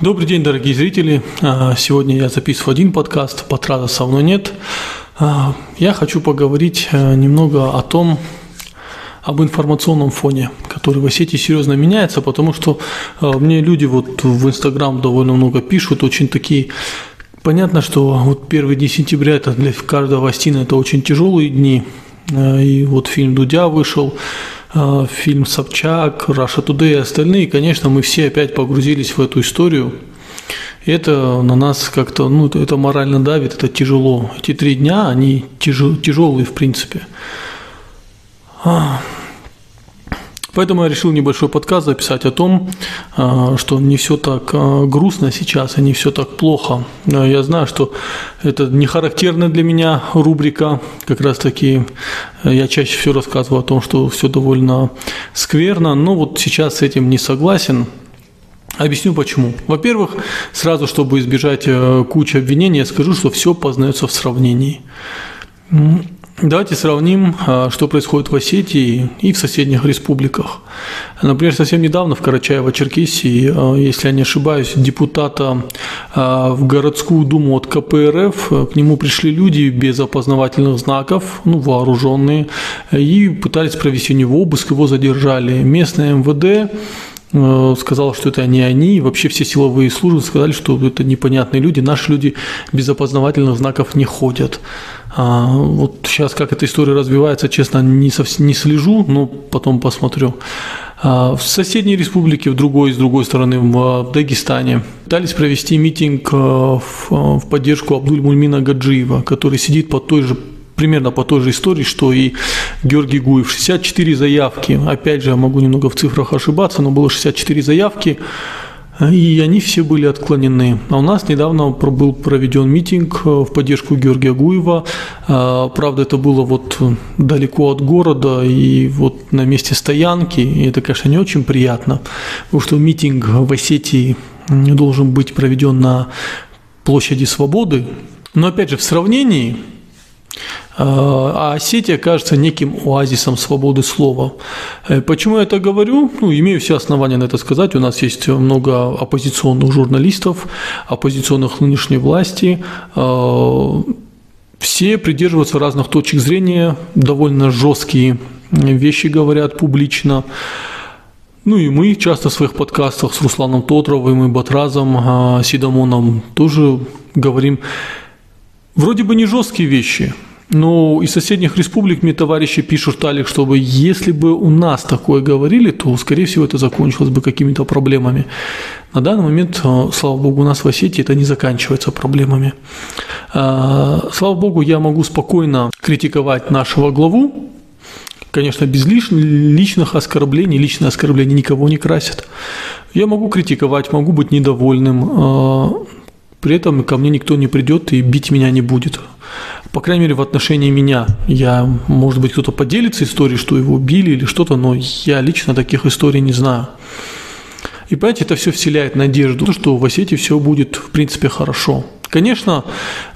Добрый день, дорогие зрители. А, сегодня я записываю один подкаст, Патрата со мной нет. А, я хочу поговорить э, немного о том, об информационном фоне, который в сети серьезно меняется, потому что э, мне люди вот в Инстаграм довольно много пишут, очень такие Понятно, что вот первый день сентября это для каждого Астина это очень тяжелые дни. Э, и вот фильм Дудя вышел, фильм Собчак, Раша Today и остальные, конечно, мы все опять погрузились в эту историю. И это на нас как-то, ну, это морально давит, это тяжело. Эти три дня, они тяжелые в принципе. Поэтому я решил небольшой подкаст записать о том, а, что не все так а, грустно сейчас и не все так плохо. Я знаю, что это не характерная для меня рубрика. Как раз таки э, я чаще всего рассказываю о том, что все довольно скверно, но вот сейчас с этим не согласен. Объясню почему. Во-первых, сразу, чтобы избежать э, кучи обвинений, я скажу, что все познается в сравнении. Давайте сравним, а, что происходит в Осетии и в соседних республиках. Например, совсем недавно в Карачаево-Черкесии, а, если я не ошибаюсь, депутата а, в городскую думу от КПРФ, к нему пришли люди без опознавательных знаков, ну, вооруженные, и пытались провести у него обыск, его задержали. Местное МВД сказал, что это не они, вообще все силовые службы сказали, что это непонятные люди, наши люди без опознавательных знаков не ходят. А, вот сейчас как эта история развивается, честно, не, совсем, не слежу, но потом посмотрю. А, в соседней республике, в другой, с другой стороны, в Дагестане, пытались провести митинг а, в, в поддержку Абдуль-Мульмина Гаджиева, который сидит под той же примерно по той же истории, что и Георгий Гуев. 64 заявки, опять же, я могу немного в цифрах ошибаться, но было 64 заявки, и они все были отклонены. А у нас недавно был проведен митинг э, в поддержку Георгия Гуева. А, правда, это было вот далеко от города и вот на месте стоянки. И это, конечно, не очень приятно, потому что митинг в Осетии должен быть проведен на площади Свободы. Но опять же, в сравнении а Осетия кажется неким оазисом свободы слова. Э, почему я это говорю? Ну, имею все основания на это сказать. У нас есть много оппозиционных журналистов, оппозиционных нынешней власти. А, все придерживаются разных точек зрения, довольно жесткие вещи говорят публично. Ну и мы часто в своих подкастах с Русланом Тотровым и Батразом Сидамоном тоже говорим вроде бы не жесткие вещи – но из соседних республик мне товарищи пишут, Талик, чтобы если бы у нас такое говорили, то, скорее всего, это закончилось бы какими-то проблемами. На данный момент, э, слава богу, у нас в Осетии это не заканчивается проблемами. А, слава богу, я могу спокойно критиковать нашего главу, Конечно, без личных оскорблений, личные оскорбления никого не красят. Я могу критиковать, могу быть недовольным, а, при этом ко мне никто не придет и бить меня не будет. По крайней мере, в отношении меня. Я, может быть, кто-то поделится историей, что его убили или что-то, но я лично таких историй не знаю. И понимаете, это все вселяет надежду, что в Осетии все будет, в принципе, хорошо. Конечно,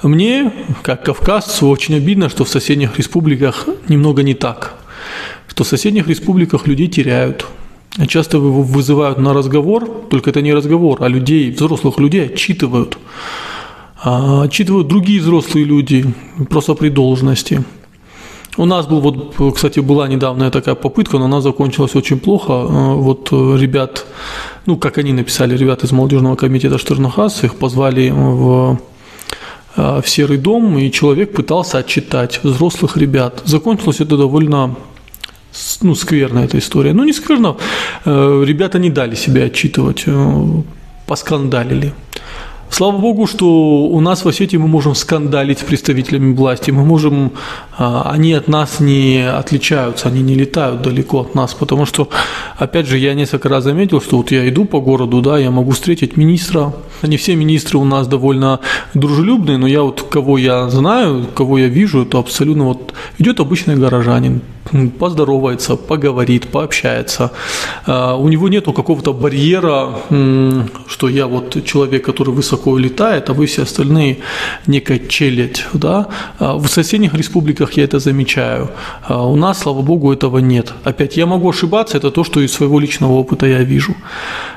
мне, как кавказцу, очень обидно, что в соседних республиках немного не так. Что в соседних республиках людей теряют, Часто его вызывают на разговор, только это не разговор, а людей, взрослых людей отчитывают. А отчитывают другие взрослые люди, просто при должности. У нас был, вот, кстати, была недавняя такая попытка, но она закончилась очень плохо. А, вот ребят, ну, как они написали, ребята из молодежного комитета Штернахас, их позвали в а, в серый дом, и человек пытался отчитать взрослых ребят. Закончилось это довольно ну, скверная эта история. Ну, не скверно. Э, ребята не дали себя отчитывать, э, поскандалили. Слава богу, что у нас в Осетии мы можем скандалить с представителями власти, мы можем, а, они от нас не отличаются, они не летают далеко от нас, потому что, опять же, я несколько раз заметил, что вот я иду по городу, да, я могу встретить министра, не все министры у нас довольно дружелюбные, но я вот кого я знаю, кого я вижу, это абсолютно вот идет обычный горожанин, поздоровается, поговорит, пообщается. А, у него нету какого-то барьера, что я вот человек, который высоко летает, а вы все остальные некая челядь. Да? А, в соседних республиках я это замечаю. А, у нас, слава богу, этого нет. Опять, я могу ошибаться, это то, что из своего личного опыта я вижу.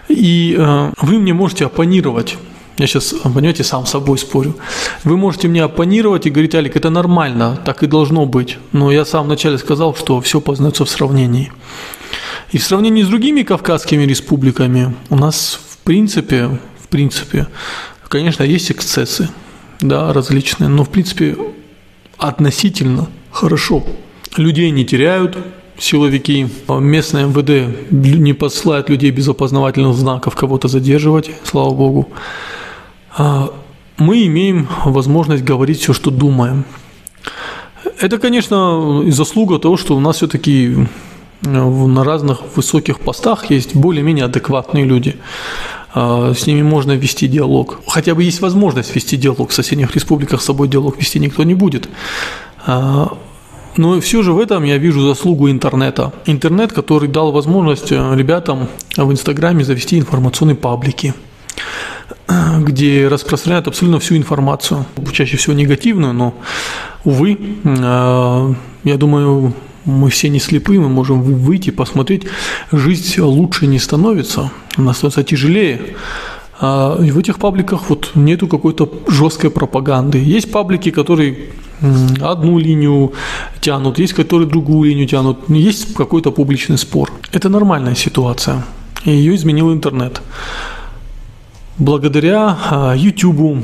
И вы мне можете оппонировать. Я сейчас, понимаете, сам с собой спорю. Вы можете мне оппонировать и говорить, Алик, это нормально, так и должно быть. Но я сам вначале сказал, что все познается в сравнении. И в сравнении с другими кавказскими республиками у нас в принципе, в принципе, конечно, есть эксцессы, да, различные, но в принципе относительно хорошо. Людей не теряют, силовики, местное МВД не посылает людей без опознавательных знаков кого-то задерживать, слава богу. А мы имеем возможность говорить все, что думаем. Это, конечно, заслуга того, что у нас все-таки э, на разных высоких постах есть более-менее адекватные люди. А, с ними можно вести диалог. Хотя бы есть возможность вести диалог. В соседних республиках с собой диалог вести никто не будет. А, но все же в этом я вижу заслугу интернета. Интернет, который дал возможность э, ребятам в Инстаграме завести информационные паблики где распространяют абсолютно всю информацию, чаще всего негативную, но, увы, э, я думаю, мы все не слепы, мы можем выйти, посмотреть, жизнь лучше не становится, она становится тяжелее. А, и в этих пабликах вот нету какой-то жесткой пропаганды. Есть паблики, которые одну линию тянут, есть которые другую линию тянут, есть какой-то публичный спор. Это нормальная ситуация, и ее изменил интернет. Благодаря YouTube,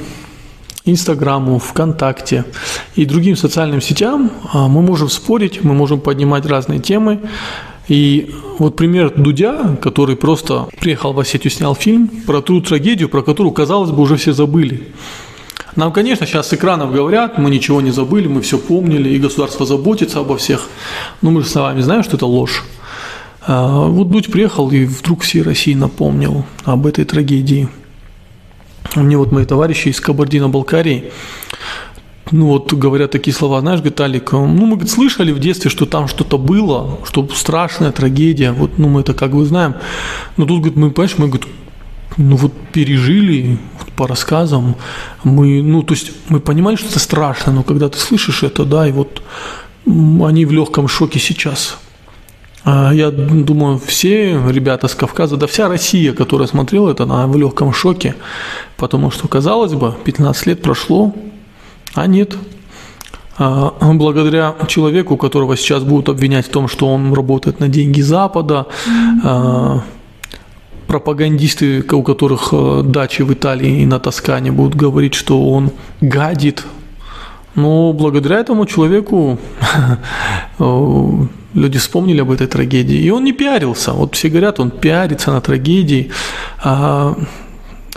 Инстаграму, ВКонтакте и другим социальным сетям а, мы можем спорить, мы можем поднимать разные темы. И вот пример Дудя, который просто приехал в Осетию, снял фильм про ту трагедию, про которую, казалось бы, уже все забыли. Нам, конечно, сейчас с экранов говорят, мы ничего не забыли, мы все помнили, и государство заботится обо всех. Но мы же с вами знаем, что это ложь. А, вот Дудь приехал и вдруг всей России напомнил об этой трагедии. Мне вот мои товарищи из Кабардино-Балкарии, ну вот говорят такие слова, знаешь, говорит, Алик, ну мы говорит, слышали в детстве, что там что-то было, что страшная трагедия, вот, ну мы это как бы знаем, но тут, говорит, мы, понимаешь, мы, говорит, ну вот пережили вот, по рассказам, мы, ну то есть мы понимали, что это страшно, но когда ты слышишь это, да, и вот они в легком шоке сейчас. А я думаю, все ребята с Кавказа, да вся Россия, которая смотрела это, она в легком шоке, потому что, казалось бы, 15 лет прошло, а нет. А благодаря человеку, которого сейчас будут обвинять в том, что он работает на деньги Запада, mm-hmm. пропагандисты, у которых э, дачи в Италии и на Тоскане будут говорить, что он гадит. Но благодаря этому человеку люди вспомнили об этой трагедии. И он не пиарился. Вот все говорят, он пиарится на трагедии. А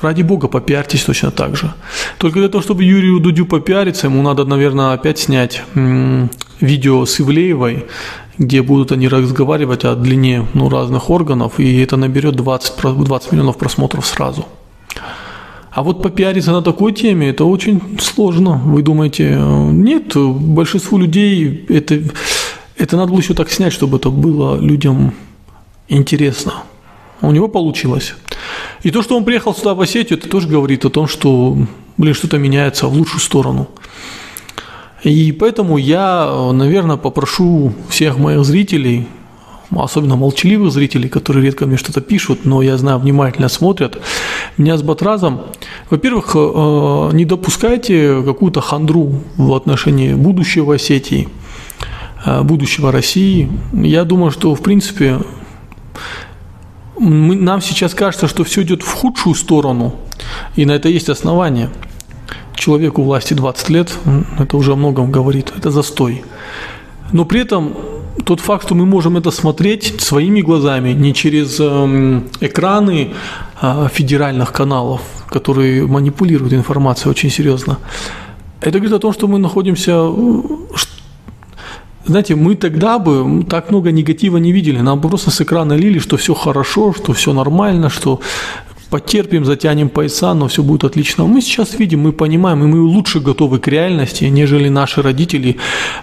ради бога, попиарьтесь точно так же. Только для того, чтобы Юрию Дудю попиариться, ему надо, наверное, опять снять видео с Ивлеевой, где будут они разговаривать о длине ну, разных органов, и это наберет 20, 20 миллионов просмотров сразу. А вот попиариться на такой теме, это очень сложно. Вы думаете, нет, большинству людей это это надо было еще так снять, чтобы это было людям интересно. У него получилось. И то, что он приехал сюда в Осетию, это тоже говорит о том, что, блин, что-то меняется в лучшую сторону. И поэтому я, наверное, попрошу всех моих зрителей, особенно молчаливых зрителей, которые редко мне что-то пишут, но я знаю, внимательно смотрят, меня с Батразом, во-первых, э, не допускайте какую-то хандру в отношении будущего Осетии – Э, будущего России. Я думаю, что, в принципе, мы, нам сейчас кажется, что все идет в худшую сторону, и на это есть основания. Человеку власти 20 лет, это уже о многом говорит, это застой. Но при этом тот факт, что мы можем это смотреть своими глазами, не через эм, экраны а, федеральных каналов, которые манипулируют информацией очень серьезно, это говорит о том, что мы находимся, знаете, мы тогда бы так много негатива не видели. Нам просто с экрана лили, что все хорошо, что все нормально, что потерпим, затянем пояса, но все будет отлично. Мы сейчас видим, мы понимаем, и мы лучше готовы к реальности, нежели наши родители,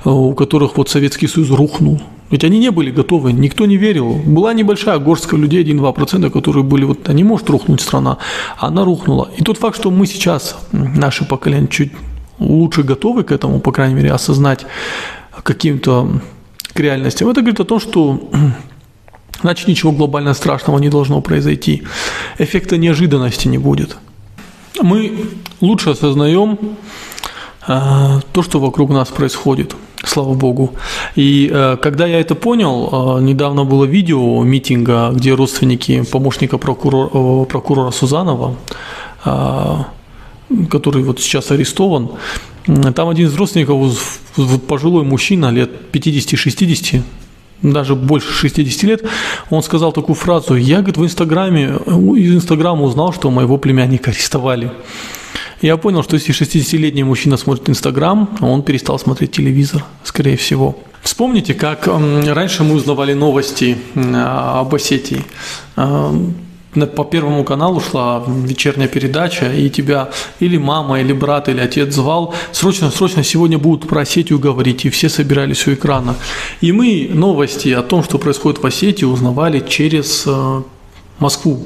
э, у которых вот Советский Союз рухнул. Ведь они не были готовы, никто не верил. Была небольшая горстка людей, 1-2%, которые были, вот, а не может рухнуть страна, она рухнула. И тот факт, что мы сейчас, наше поколение, чуть лучше готовы к этому, по крайней мере, осознать каким-то к реальностям. Это говорит о том, что значит ничего глобально страшного не должно произойти. Эффекта неожиданности не будет. Мы лучше осознаем то, что вокруг нас происходит, слава богу. И э, когда я это понял, э, недавно было видео митинга, где родственники помощника прокурора, прокурора Сузанова, который вот сейчас арестован, там один из родственников, пожилой мужчина лет 50-60, даже больше 60 лет, он сказал такую фразу, я, говорит, в Инстаграме, из Инстаграма узнал, что моего племянника арестовали. Я понял, что если 60-летний мужчина смотрит Инстаграм, он перестал смотреть телевизор, скорее всего. Вспомните, как раньше мы узнавали новости об Осетии по Первому каналу шла вечерняя передача, и тебя или мама, или брат, или отец звал, срочно, срочно сегодня будут про Осетию говорить, и все собирались у экрана. И мы новости о том, что происходит в Осетии, узнавали через э, Москву.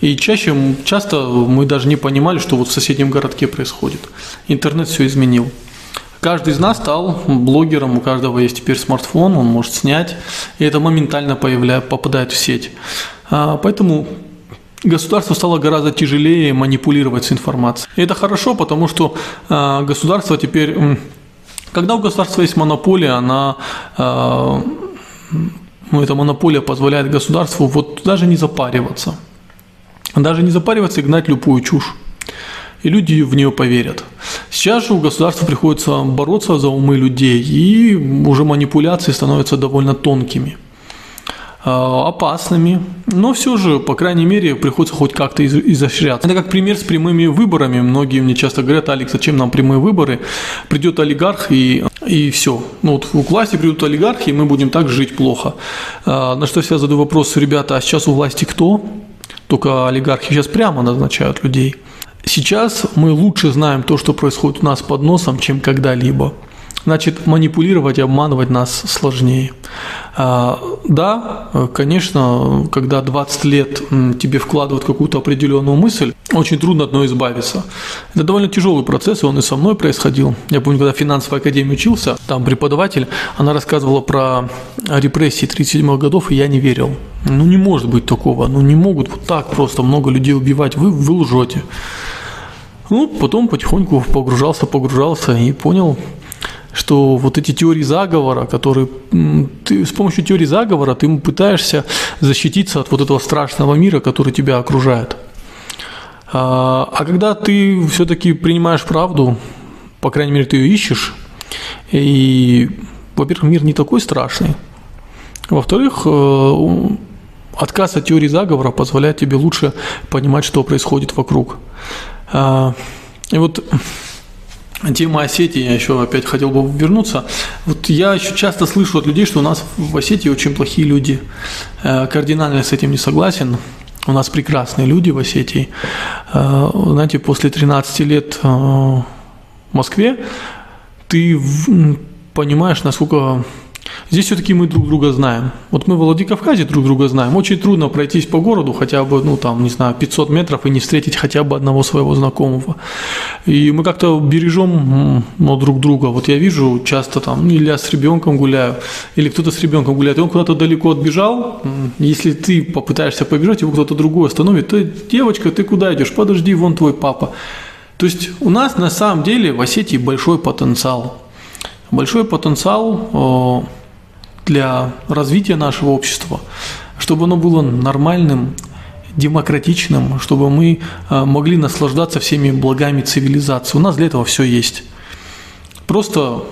И чаще, часто мы даже не понимали, что вот в соседнем городке происходит. Интернет все изменил. Каждый из нас стал блогером, у каждого есть теперь смартфон, он может снять, и это моментально появляет, попадает в сеть. А, поэтому государству стало гораздо тяжелее манипулировать с информацией. И это хорошо, потому что а, государство теперь, когда у государства есть монополия, она ну, эта монополия позволяет государству вот даже не запариваться. Даже не запариваться и гнать любую чушь. И люди в нее поверят. Сейчас же у государства приходится бороться за умы людей, и уже манипуляции становятся довольно тонкими. Э, опасными, но все же, по крайней мере, приходится хоть как-то изощряться. Это как пример с прямыми выборами. Многие мне часто говорят, Алекс, зачем нам прямые выборы? Придет олигарх и, и все. Ну вот у власти придут олигархи, и мы будем так жить плохо. Э, на что я задаю вопрос, ребята, а сейчас у власти кто? Только олигархи сейчас прямо назначают людей. Сейчас мы лучше знаем то, что происходит у нас под носом, чем когда-либо. Значит, манипулировать и обманывать нас сложнее. А, да, конечно, когда 20 лет тебе вкладывают какую-то определенную мысль, очень трудно от нее избавиться. Это довольно тяжелый процесс, и он и со мной происходил. Я помню, когда в финансовой академии учился, там преподаватель, она рассказывала про репрессии 37 годов, и я не верил. Ну, не может быть такого, ну, не могут вот так просто много людей убивать, вы, вы лжете. Ну, потом потихоньку погружался, погружался и понял, что вот эти теории заговора, которые ты с помощью теории заговора ты пытаешься защититься от вот этого страшного мира, который тебя окружает. А, а когда ты все-таки принимаешь правду, по крайней мере, ты ее ищешь, и, во-первых, мир не такой страшный, во-вторых, э, отказ от теории заговора позволяет тебе лучше понимать, что происходит вокруг. А, и вот Тема Осетии, я еще опять хотел бы вернуться. Вот я еще часто слышу от людей, что у нас в Осетии очень плохие люди. Э, кардинально с этим не согласен. У нас прекрасные люди в Осетии. Э, знаете, после 13 лет э, в Москве ты понимаешь, насколько Здесь все-таки мы друг друга знаем. Вот мы в Владикавказе друг друга знаем. Очень трудно пройтись по городу хотя бы, ну там, не знаю, 500 метров и не встретить хотя бы одного своего знакомого. И мы как-то бережем ну, друг друга. Вот я вижу часто там, или я с ребенком гуляю, или кто-то с ребенком гуляет, и он куда-то далеко отбежал. Если ты попытаешься побежать, его кто-то другой остановит, то девочка, ты куда идешь? Подожди, вон твой папа. То есть у нас на самом деле в Осетии большой потенциал. Большой потенциал для развития нашего общества, чтобы оно было нормальным, демократичным, чтобы мы э, могли наслаждаться всеми благами цивилизации. У нас для этого все есть. Просто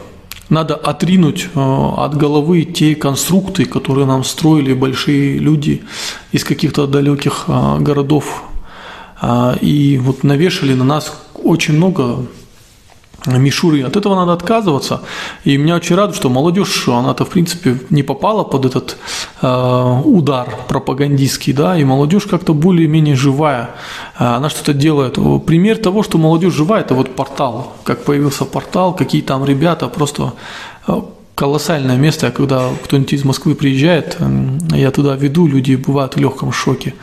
надо отринуть э, от головы те конструкты, которые нам строили большие люди из каких-то далеких э, городов. И вот навешали на нас очень много мишуры. От этого надо отказываться. И меня очень радует, что молодежь, она-то, в принципе, не попала под этот э, удар пропагандистский, да, и молодежь как-то более-менее живая. Э, она что-то делает. Пример того, что молодежь живая, это вот портал. Как появился портал, какие там ребята, просто э, колоссальное место, когда кто-нибудь из Москвы приезжает, я туда веду, люди бывают в легком шоке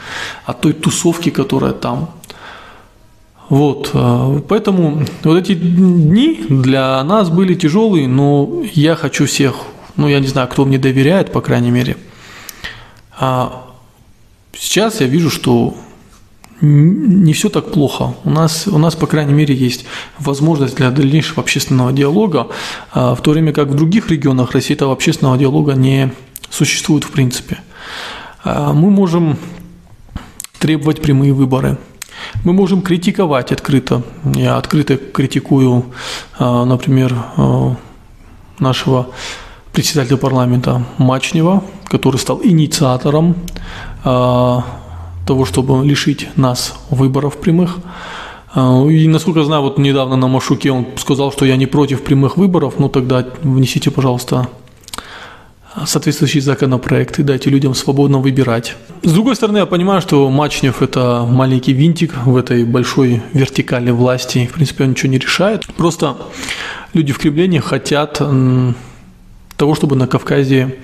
от той тусовки, которая там. Вот, э, поэтому вот эти дни для нас были тяжелые, но я хочу всех, ну я не знаю, кто мне доверяет, по крайней мере, А сейчас я вижу, что не все так плохо. У нас, у нас, по крайней мере, есть возможность для дальнейшего общественного диалога, а в то время как в других регионах России этого общественного диалога не существует в принципе. А мы можем требовать прямые выборы. Мы можем критиковать открыто. Я открыто критикую, а, например, нашего председателя парламента Мачнева, который стал инициатором того, чтобы лишить нас выборов прямых. А, и, насколько я знаю, вот недавно на Машуке он сказал, что я не против прямых выборов, ну тогда внесите, пожалуйста, соответствующий законопроект и дайте людям свободно выбирать. С другой стороны, я понимаю, что Мачнев – это маленький винтик в этой большой вертикали власти. В принципе, он ничего не решает. Просто люди в Кремле хотят того, чтобы на Кавказе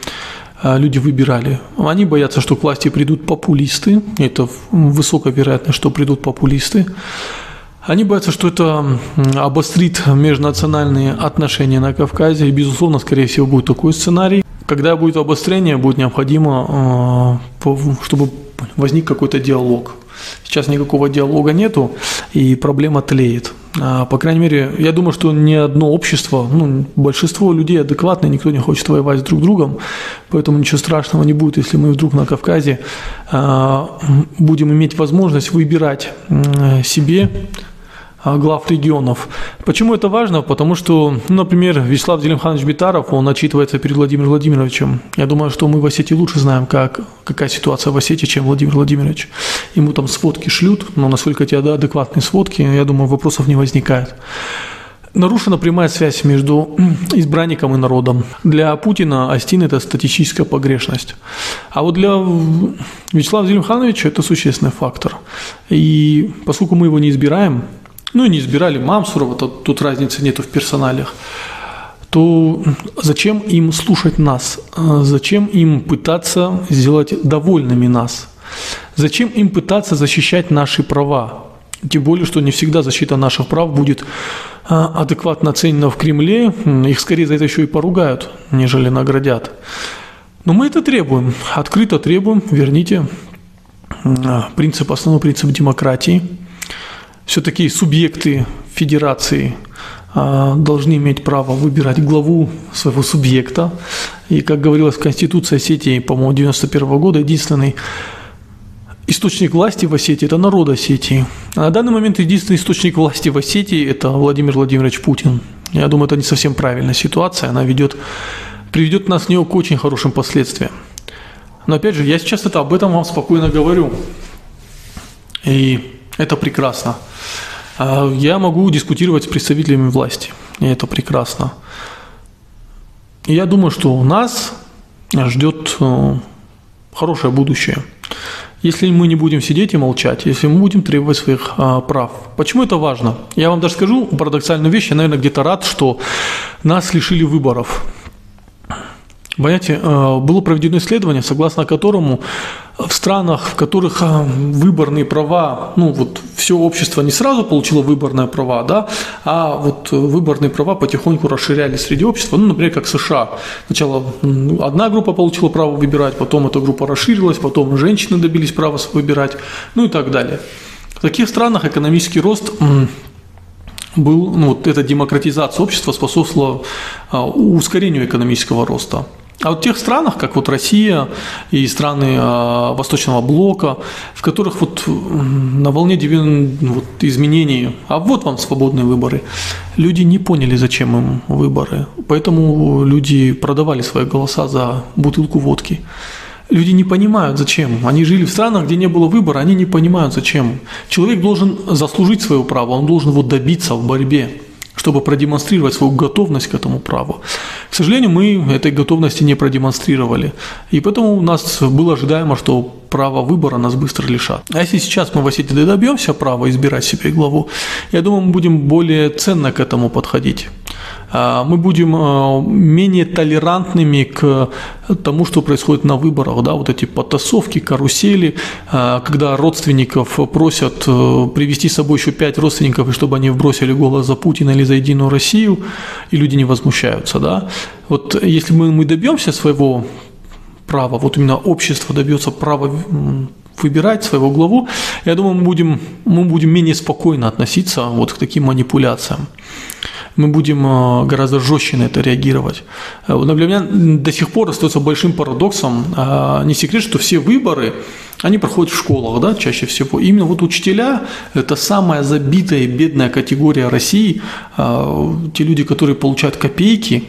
а, люди выбирали. Они боятся, что к власти придут популисты. Это высокая вероятность, что придут популисты. Они боятся, что это обострит межнациональные отношения на Кавказе. И, безусловно, скорее всего, будет такой сценарий. Когда будет обострение, будет необходимо, а, чтобы возник какой-то диалог. Сейчас никакого диалога нету, и проблема тлеет. А, по крайней мере, я думаю, что ни одно общество, ну, большинство людей адекватные, никто не хочет воевать с друг другом, поэтому ничего страшного не будет, если мы вдруг на Кавказе а, будем иметь возможность выбирать себе глав регионов. Почему это важно? Потому что, ну, например, Вячеслав Делимханович Битаров, он отчитывается перед Владимиром Владимировичем. Я думаю, что мы в Осетии лучше знаем, как, какая ситуация в Осетии, чем Владимир Владимирович. Ему там сводки шлют, но насколько да, адекватные сводки, я думаю, вопросов не возникает. Нарушена прямая связь между избранником и народом. Для Путина Астин – это статистическая погрешность. А вот для Вячеслава Зелимхановича это существенный фактор. И поскольку мы его не избираем, ну и не избирали Мамсурова, тут, тут разницы нету в персоналиях, то зачем им слушать нас? А зачем им пытаться сделать довольными нас? Зачем им пытаться защищать наши права? Тем более, что не всегда защита наших прав будет а, адекватно оценена в Кремле. Их скорее за это еще и поругают, нежели наградят. Но мы это требуем, открыто требуем, верните а, принцип, основной принцип демократии – все-таки субъекты федерации а, должны иметь право выбирать главу своего субъекта. И, как говорилось в Конституции Осетии, по-моему, 91 года, единственный источник власти в Осетии – это народ Осетии. А на данный момент единственный источник власти в Осетии – это Владимир Владимирович Путин. Я думаю, это не совсем правильная ситуация, она ведет, приведет нас в к очень хорошим последствиям. Но опять же, я сейчас это об этом вам спокойно говорю. И это прекрасно. А я могу дискутировать с представителями власти, и это прекрасно. Я думаю, что у нас ждет э, хорошее будущее. Если мы не будем сидеть и молчать, если мы будем требовать своих а, прав. Почему это важно? Я вам даже скажу парадоксальную вещь. Я, наверное, где-то рад, что нас лишили выборов. Понимаете, э, было проведено исследование, согласно которому в странах, в которых э, выборные права, ну вот все общество не сразу получило выборные права, да, а вот выборные права потихоньку расширялись среди общества, ну, например, как США. Сначала одна группа получила право выбирать, потом эта группа расширилась, потом женщины добились права выбирать, ну и так далее. В таких странах экономический рост был, ну, вот эта демократизация общества способствовала а, ускорению экономического роста. А вот в тех странах, как вот Россия и страны э, Восточного блока, в которых вот на волне вот, изменений, а вот вам свободные выборы, люди не поняли, зачем им выборы. Поэтому люди продавали свои голоса за бутылку водки. Люди не понимают, зачем. Они жили в странах, где не было выбора, они не понимают, зачем. Человек должен заслужить свое право, он должен его добиться в борьбе чтобы продемонстрировать свою готовность к этому праву. К сожалению, мы этой готовности не продемонстрировали. И поэтому у нас было ожидаемо, что право выбора нас быстро лишат. А если сейчас мы в Осетии добьемся права избирать себе главу, я думаю, мы будем более ценно к этому подходить. А, мы будем а, менее толерантными к тому, что происходит на выборах, да, вот эти потасовки, карусели, а, когда родственников просят э, привести с собой еще пять родственников, и чтобы они вбросили голос за Путина или за Единую Россию, и люди не возмущаются, да. Вот если мы, мы добьемся своего права, вот именно общество добьется права выбирать своего главу, я думаю, мы будем, мы будем менее спокойно относиться вот к таким манипуляциям. Мы будем э, гораздо жестче на это реагировать. Э, для меня до сих пор остается большим парадоксом. А, не секрет, что все выборы, они проходят в школах, да, чаще всего. Именно вот учителя – это самая забитая и бедная категория России. А, те люди, которые получают копейки,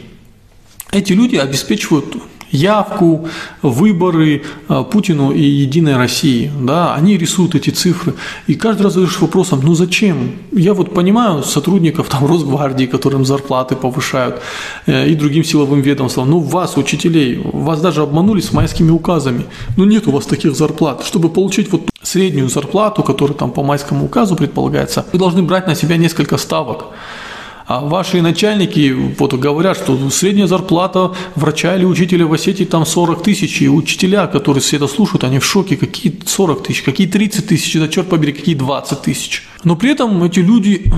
эти люди обеспечивают явку, выборы а, Путину и Единой России. Да, они рисуют эти цифры. И каждый раз задаешь вопросом, ну зачем? Я вот понимаю сотрудников там Росгвардии, которым зарплаты повышают, э, и другим силовым ведомствам. Ну вас, учителей, вас даже обманули с майскими указами. Ну нет у вас таких зарплат. Чтобы получить вот среднюю зарплату, которая там по майскому указу предполагается, вы должны брать на себя несколько ставок. А ваши начальники вот говорят, что средняя зарплата врача или учителя в Осетии там 40 тысяч, и учителя, которые все это слушают, они в шоке, какие 40 тысяч, какие 30 тысяч, да черт побери, какие 20 тысяч. Но при этом эти люди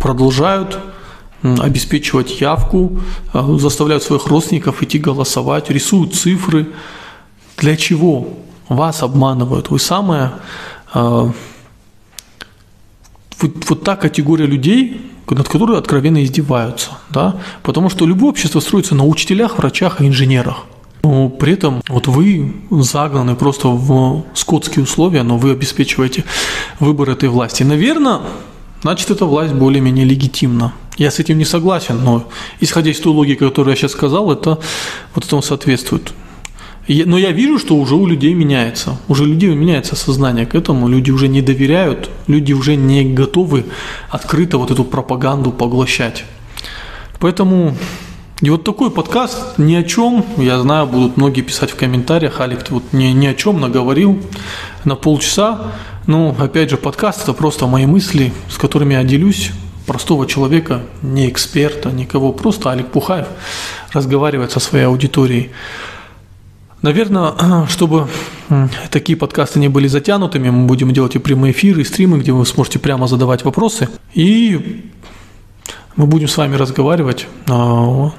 продолжают обеспечивать явку, а, заставляют своих родственников идти голосовать, рисуют цифры. Для чего? Вас обманывают. Вы самая а, вот, вот та категория людей, над которой откровенно издеваются, да, потому что любое общество строится на учителях, врачах и инженерах. Но при этом вот вы загнаны просто в скотские условия, но вы обеспечиваете выбор этой власти. Наверное, значит, эта власть более-менее легитимна. Я с этим не согласен, но исходя из той логики, которую я сейчас сказал, это вот этому соответствует. Но я вижу, что уже у людей меняется. Уже у людей меняется сознание к этому. Люди уже не доверяют, люди уже не готовы открыто вот эту пропаганду поглощать. Поэтому и вот такой подкаст ни о чем, я знаю, будут многие писать в комментариях, Алик, ты вот ни, ни о чем наговорил на полчаса. Ну, опять же, подкаст – это просто мои мысли, с которыми я делюсь, простого человека, не эксперта, никого, просто Алик Пухаев разговаривает со своей аудиторией. Наверное, чтобы такие подкасты не были затянутыми, мы будем делать и прямые эфиры, и стримы, где вы сможете прямо задавать вопросы. И мы будем с вами разговаривать. А,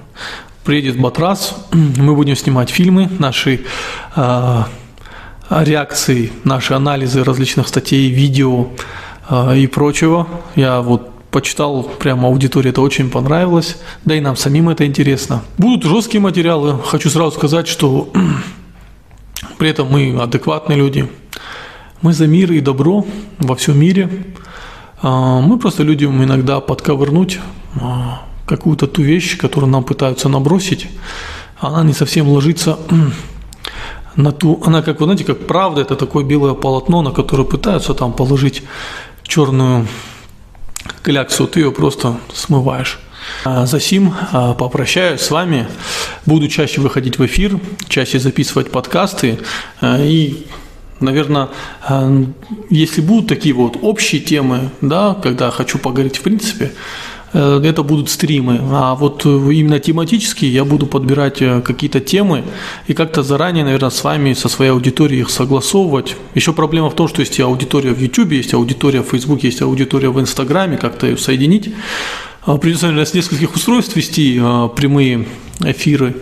приедет Батрас, мы будем снимать фильмы, наши а, реакции, наши анализы различных статей, видео а, и прочего. Я вот почитал, прямо аудитории это очень понравилось, да и нам самим это интересно. Будут жесткие материалы, хочу сразу сказать, что при этом мы адекватные люди, мы за мир и добро во всем мире, а, мы просто людям иногда подковырнуть а, какую-то ту вещь, которую нам пытаются набросить, она не совсем ложится на ту, она как, вы знаете, как правда, это такое белое полотно, на которое пытаются там положить черную кляксу, ты ее просто смываешь. А, за сим а, попрощаюсь с вами. Буду чаще выходить в эфир, чаще записывать подкасты. А, и, наверное, если будут такие вот общие темы, да, когда хочу поговорить в принципе, это будут стримы. А вот именно тематические я буду подбирать э, какие-то темы и как-то заранее, наверное, с вами, со своей аудиторией их согласовывать. Еще проблема в том, что есть аудитория в YouTube, есть аудитория в Facebook, есть аудитория в Инстаграме, как-то ее соединить. А, придется, с нескольких устройств вести а, прямые эфиры.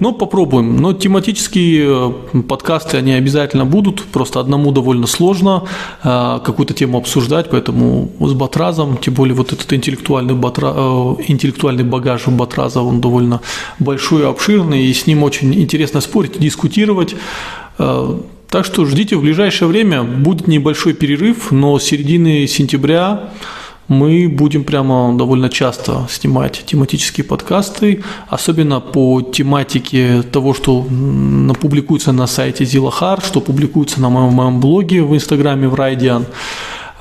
Но попробуем. Но тематические э, подкасты, они обязательно будут. Просто одному довольно сложно а, какую-то тему обсуждать, поэтому с Батразом, тем более вот этот интеллектуальный, батра, э, интеллектуальный багаж у Батраза, он довольно большой и обширный, и с ним очень интересно спорить, дискутировать. Так что ждите в ближайшее время. Будет небольшой перерыв, но с середины сентября мы будем прямо довольно часто снимать тематические подкасты, особенно по тематике того, что публикуется на сайте Зилахар, что публикуется на моем, моем блоге в Инстаграме в Райдиан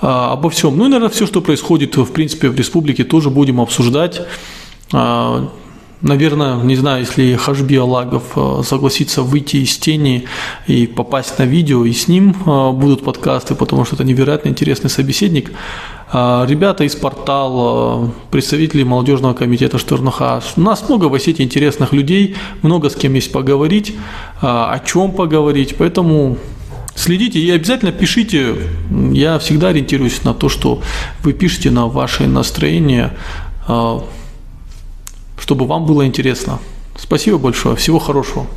а, обо всем. Ну и, наверное, все, что происходит, в принципе, в республике, тоже будем обсуждать. А, наверное, не знаю, если Хашби Алагов а, согласится выйти из тени и попасть на видео, и с ним будут подкасты, потому что это невероятно интересный собеседник. А, ребята из портала, представители молодежного комитета Шторнуха. У нас много в Осетии интересных людей, много с кем есть поговорить, а, о чем поговорить, поэтому следите и обязательно пишите. Я всегда ориентируюсь на то, что вы пишете на ваше настроение, а, чтобы вам было интересно. Спасибо большое, всего хорошего.